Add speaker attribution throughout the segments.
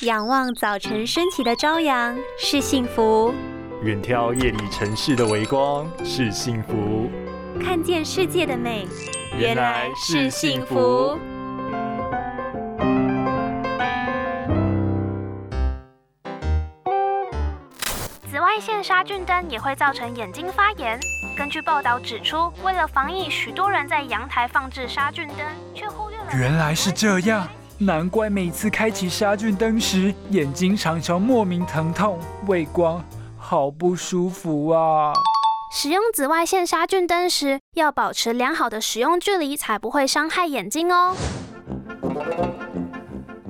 Speaker 1: 仰望早晨升起的朝阳是幸福，
Speaker 2: 远眺夜里城市的微光是幸福，
Speaker 1: 看见世界的美
Speaker 2: 原来是幸福。
Speaker 3: 紫外线杀菌灯也会造成眼睛发炎。根据报道指出，为了防疫，许多人在阳台放置杀菌灯，却忽略了。
Speaker 4: 原来是这样，难怪每次开启杀菌灯时，眼睛常常莫名疼痛，畏光，好不舒服啊！
Speaker 3: 使用紫外线杀菌灯时，要保持良好的使用距离，才不会伤害眼睛哦。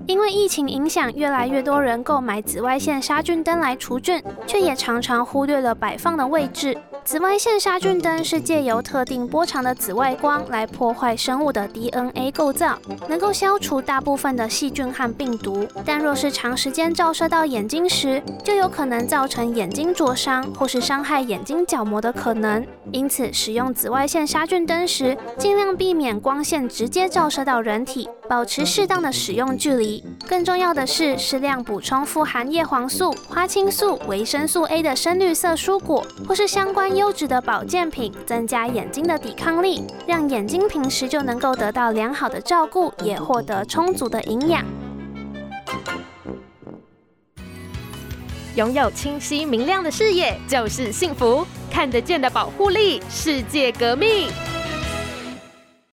Speaker 3: 因为疫情影响，越来越多人购买紫外线杀菌灯来除菌，却也常常忽略了摆放的位置。紫外线杀菌灯是借由特定波长的紫外光来破坏生物的 DNA 构造，能够消除大部分的细菌和病毒。但若是长时间照射到眼睛时，就有可能造成眼睛灼伤或是伤害眼睛角膜的可能。因此，使用紫外线杀菌灯时，尽量避免光线直接照射到人体，保持适当的使用距离。更重要的是，适量补充富含叶黄素、花青素、维生素 A 的深绿色蔬果，或是相关。优质的保健品，增加眼睛的抵抗力，让眼睛平时就能够得到良好的照顾，也获得充足的营养。
Speaker 5: 拥有清晰明亮的视野就是幸福，看得见的保护力，世界革命。